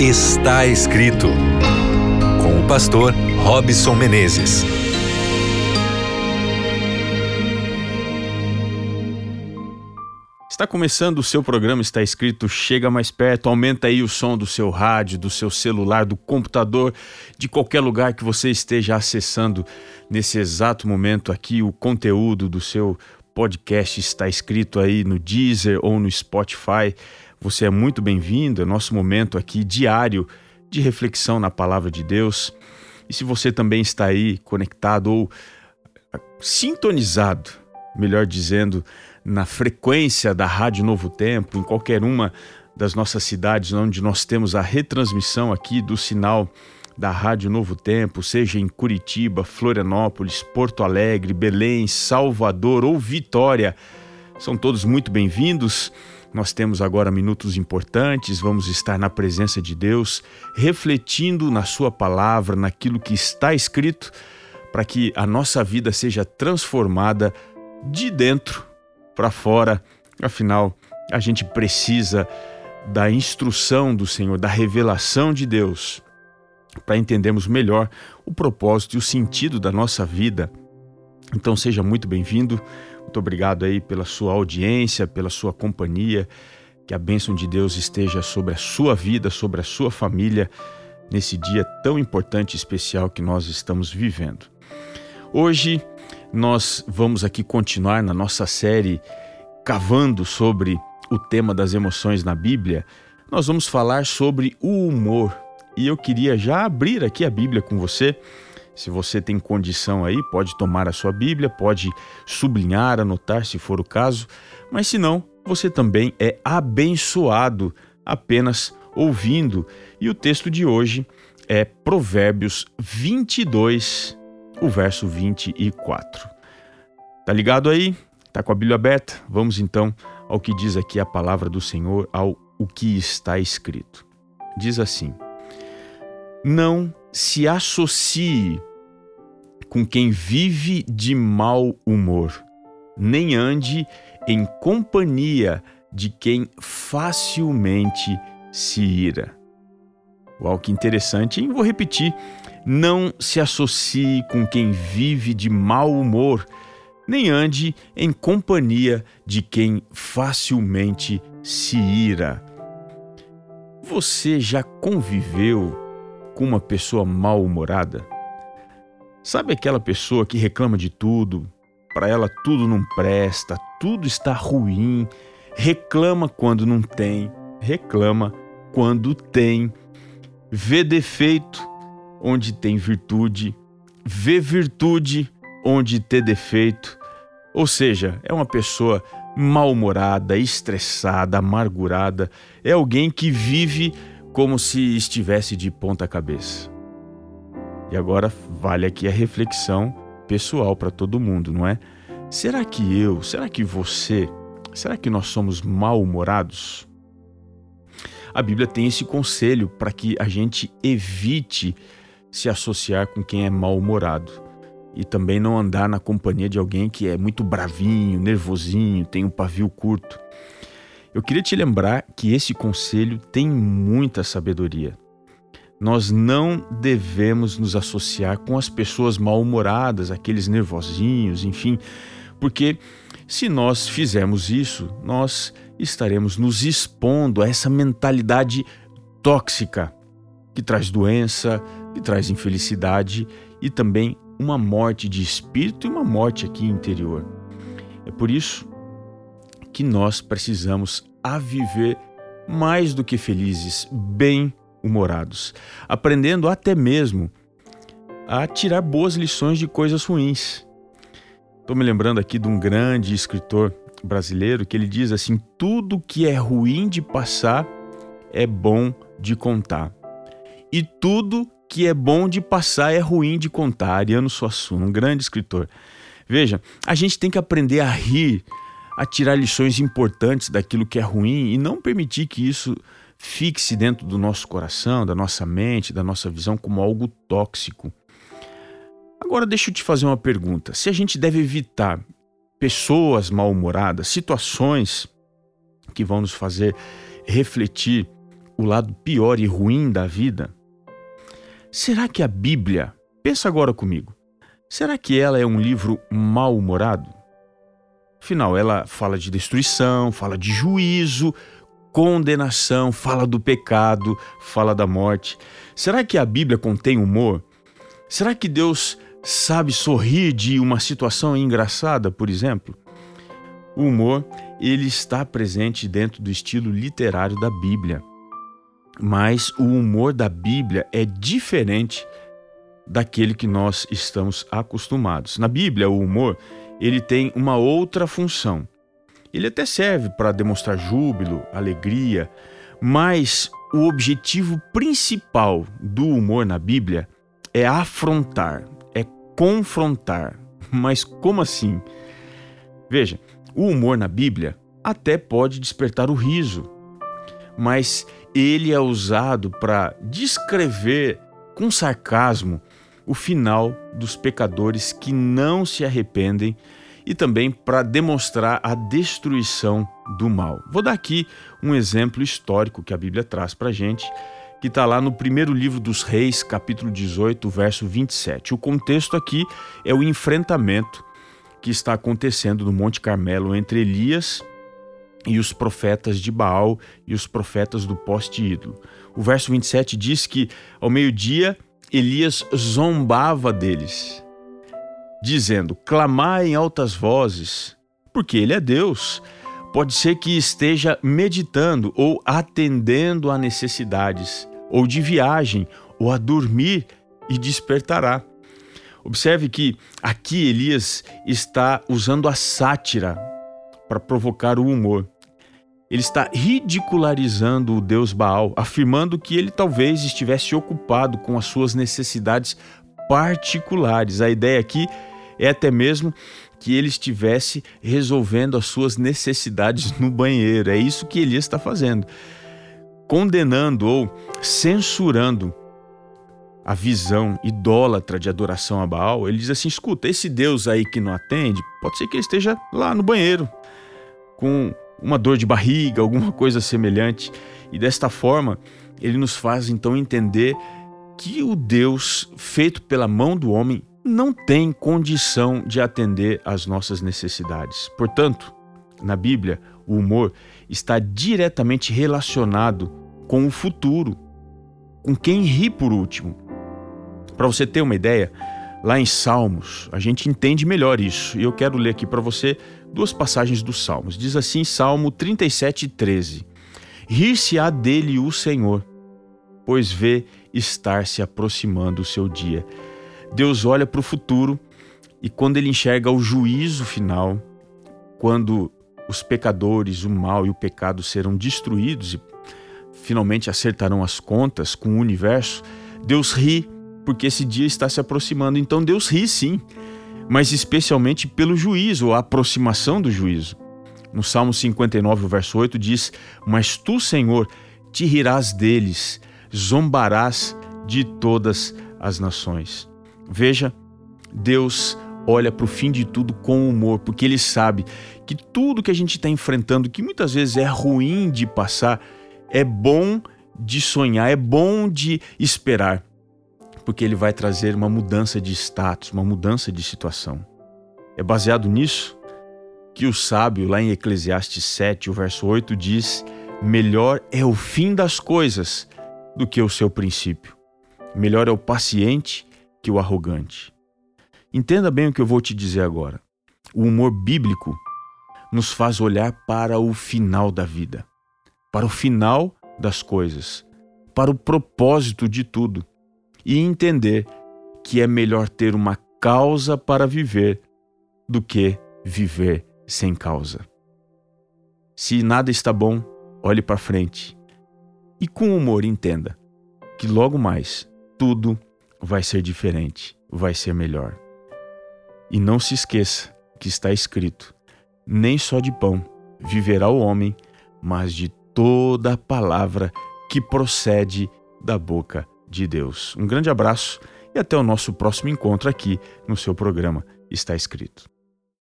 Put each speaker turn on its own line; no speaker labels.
Está escrito com o pastor Robson Menezes.
Está começando o seu programa, está escrito Chega Mais Perto, aumenta aí o som do seu rádio, do seu celular, do computador, de qualquer lugar que você esteja acessando nesse exato momento aqui. O conteúdo do seu podcast está escrito aí no Deezer ou no Spotify. Você é muito bem-vindo, é nosso momento aqui diário de reflexão na palavra de Deus. E se você também está aí conectado ou sintonizado, melhor dizendo, na frequência da Rádio Novo Tempo, em qualquer uma das nossas cidades onde nós temos a retransmissão aqui do sinal da Rádio Novo Tempo, seja em Curitiba, Florianópolis, Porto Alegre, Belém, Salvador ou Vitória, são todos muito bem-vindos. Nós temos agora minutos importantes, vamos estar na presença de Deus, refletindo na Sua palavra, naquilo que está escrito, para que a nossa vida seja transformada de dentro para fora. Afinal, a gente precisa da instrução do Senhor, da revelação de Deus, para entendermos melhor o propósito e o sentido da nossa vida. Então, seja muito bem-vindo. Muito obrigado aí pela sua audiência, pela sua companhia. Que a bênção de Deus esteja sobre a sua vida, sobre a sua família, nesse dia tão importante e especial que nós estamos vivendo. Hoje nós vamos aqui continuar na nossa série cavando sobre o tema das emoções na Bíblia. Nós vamos falar sobre o humor. E eu queria já abrir aqui a Bíblia com você se você tem condição aí, pode tomar a sua Bíblia, pode sublinhar, anotar se for o caso, mas se não, você também é abençoado apenas ouvindo. E o texto de hoje é Provérbios 22, o verso 24. Tá ligado aí? Tá com a Bíblia aberta? Vamos então ao que diz aqui a palavra do Senhor, ao o que está escrito. Diz assim: Não se associe com quem vive de mau humor, nem ande em companhia de quem facilmente se ira. Uau, que interessante, hein? Vou repetir. Não se associe com quem vive de mau humor, nem ande em companhia de quem facilmente se ira. Você já conviveu com uma pessoa mal-humorada? Sabe aquela pessoa que reclama de tudo? Para ela tudo não presta, tudo está ruim, reclama quando não tem, reclama quando tem, vê defeito onde tem virtude, vê virtude onde tem defeito. Ou seja, é uma pessoa mal-humorada, estressada, amargurada, é alguém que vive como se estivesse de ponta cabeça. E agora vale aqui a reflexão pessoal para todo mundo, não é? Será que eu, será que você, será que nós somos mal-humorados? A Bíblia tem esse conselho para que a gente evite se associar com quem é mal-humorado e também não andar na companhia de alguém que é muito bravinho, nervosinho, tem um pavio curto. Eu queria te lembrar que esse conselho tem muita sabedoria. Nós não devemos nos associar com as pessoas mal-humoradas, aqueles nervosinhos, enfim, porque se nós fizermos isso, nós estaremos nos expondo a essa mentalidade tóxica que traz doença, que traz infelicidade e também uma morte de espírito e uma morte aqui interior. É por isso que nós precisamos a viver mais do que felizes, bem humorados, aprendendo até mesmo a tirar boas lições de coisas ruins. Estou me lembrando aqui de um grande escritor brasileiro que ele diz assim: tudo que é ruim de passar é bom de contar. E tudo que é bom de passar é ruim de contar. Ariano Suassuna, um grande escritor. Veja, a gente tem que aprender a rir, a tirar lições importantes daquilo que é ruim e não permitir que isso fixe dentro do nosso coração, da nossa mente, da nossa visão como algo tóxico. Agora deixa eu te fazer uma pergunta. Se a gente deve evitar pessoas mal-humoradas, situações que vão nos fazer refletir o lado pior e ruim da vida? Será que a Bíblia, pensa agora comigo, será que ela é um livro mal-humorado? Afinal, ela fala de destruição, fala de juízo, condenação, fala do pecado, fala da morte. Será que a Bíblia contém humor? Será que Deus sabe sorrir de uma situação engraçada, por exemplo? O humor, ele está presente dentro do estilo literário da Bíblia. Mas o humor da Bíblia é diferente daquele que nós estamos acostumados. Na Bíblia, o humor, ele tem uma outra função. Ele até serve para demonstrar júbilo, alegria, mas o objetivo principal do humor na Bíblia é afrontar, é confrontar. Mas como assim? Veja, o humor na Bíblia até pode despertar o riso, mas ele é usado para descrever com sarcasmo o final dos pecadores que não se arrependem e também para demonstrar a destruição do mal. Vou dar aqui um exemplo histórico que a Bíblia traz para a gente, que está lá no primeiro livro dos Reis, capítulo 18, verso 27. O contexto aqui é o enfrentamento que está acontecendo no Monte Carmelo entre Elias e os profetas de Baal e os profetas do poste ídolo. O verso 27 diz que ao meio-dia Elias zombava deles, dizendo: Clamai em altas vozes, porque ele é Deus. Pode ser que esteja meditando ou atendendo a necessidades, ou de viagem, ou a dormir e despertará. Observe que aqui Elias está usando a sátira para provocar o humor. Ele está ridicularizando o deus Baal, afirmando que ele talvez estivesse ocupado com as suas necessidades particulares. A ideia aqui é até mesmo que ele estivesse resolvendo as suas necessidades no banheiro. É isso que Elias está fazendo. Condenando ou censurando a visão idólatra de adoração a Baal, ele diz assim: escuta, esse Deus aí que não atende, pode ser que ele esteja lá no banheiro, com uma dor de barriga, alguma coisa semelhante. E desta forma, ele nos faz então entender que o Deus feito pela mão do homem não tem condição de atender às nossas necessidades. Portanto, na Bíblia, o humor está diretamente relacionado com o futuro, com quem ri por último. Para você ter uma ideia, lá em Salmos, a gente entende melhor isso. E eu quero ler aqui para você duas passagens dos Salmos. Diz assim, Salmo 37, 13: Rir-se-á dele o Senhor, pois vê estar se aproximando o seu dia. Deus olha para o futuro e quando ele enxerga o juízo final, quando os pecadores, o mal e o pecado serão destruídos e finalmente acertarão as contas com o universo, Deus ri porque esse dia está se aproximando. Então Deus ri sim, mas especialmente pelo juízo, a aproximação do juízo. No Salmo 59, verso 8 diz: Mas tu, Senhor, te rirás deles, zombarás de todas as nações. Veja, Deus olha para o fim de tudo com humor, porque Ele sabe que tudo que a gente está enfrentando, que muitas vezes é ruim de passar, é bom de sonhar, é bom de esperar porque ele vai trazer uma mudança de status, uma mudança de situação. É baseado nisso que o sábio, lá em Eclesiastes 7, o verso 8, diz: Melhor é o fim das coisas do que o seu princípio. Melhor é o paciente que o arrogante. Entenda bem o que eu vou te dizer agora. O humor bíblico nos faz olhar para o final da vida, para o final das coisas, para o propósito de tudo e entender que é melhor ter uma causa para viver do que viver sem causa. Se nada está bom, olhe para frente e com humor entenda que logo mais tudo vai ser diferente, vai ser melhor. E não se esqueça que está escrito: nem só de pão viverá o homem, mas de toda palavra que procede da boca de Deus. Um grande abraço e até o nosso próximo encontro aqui no seu programa Está Escrito.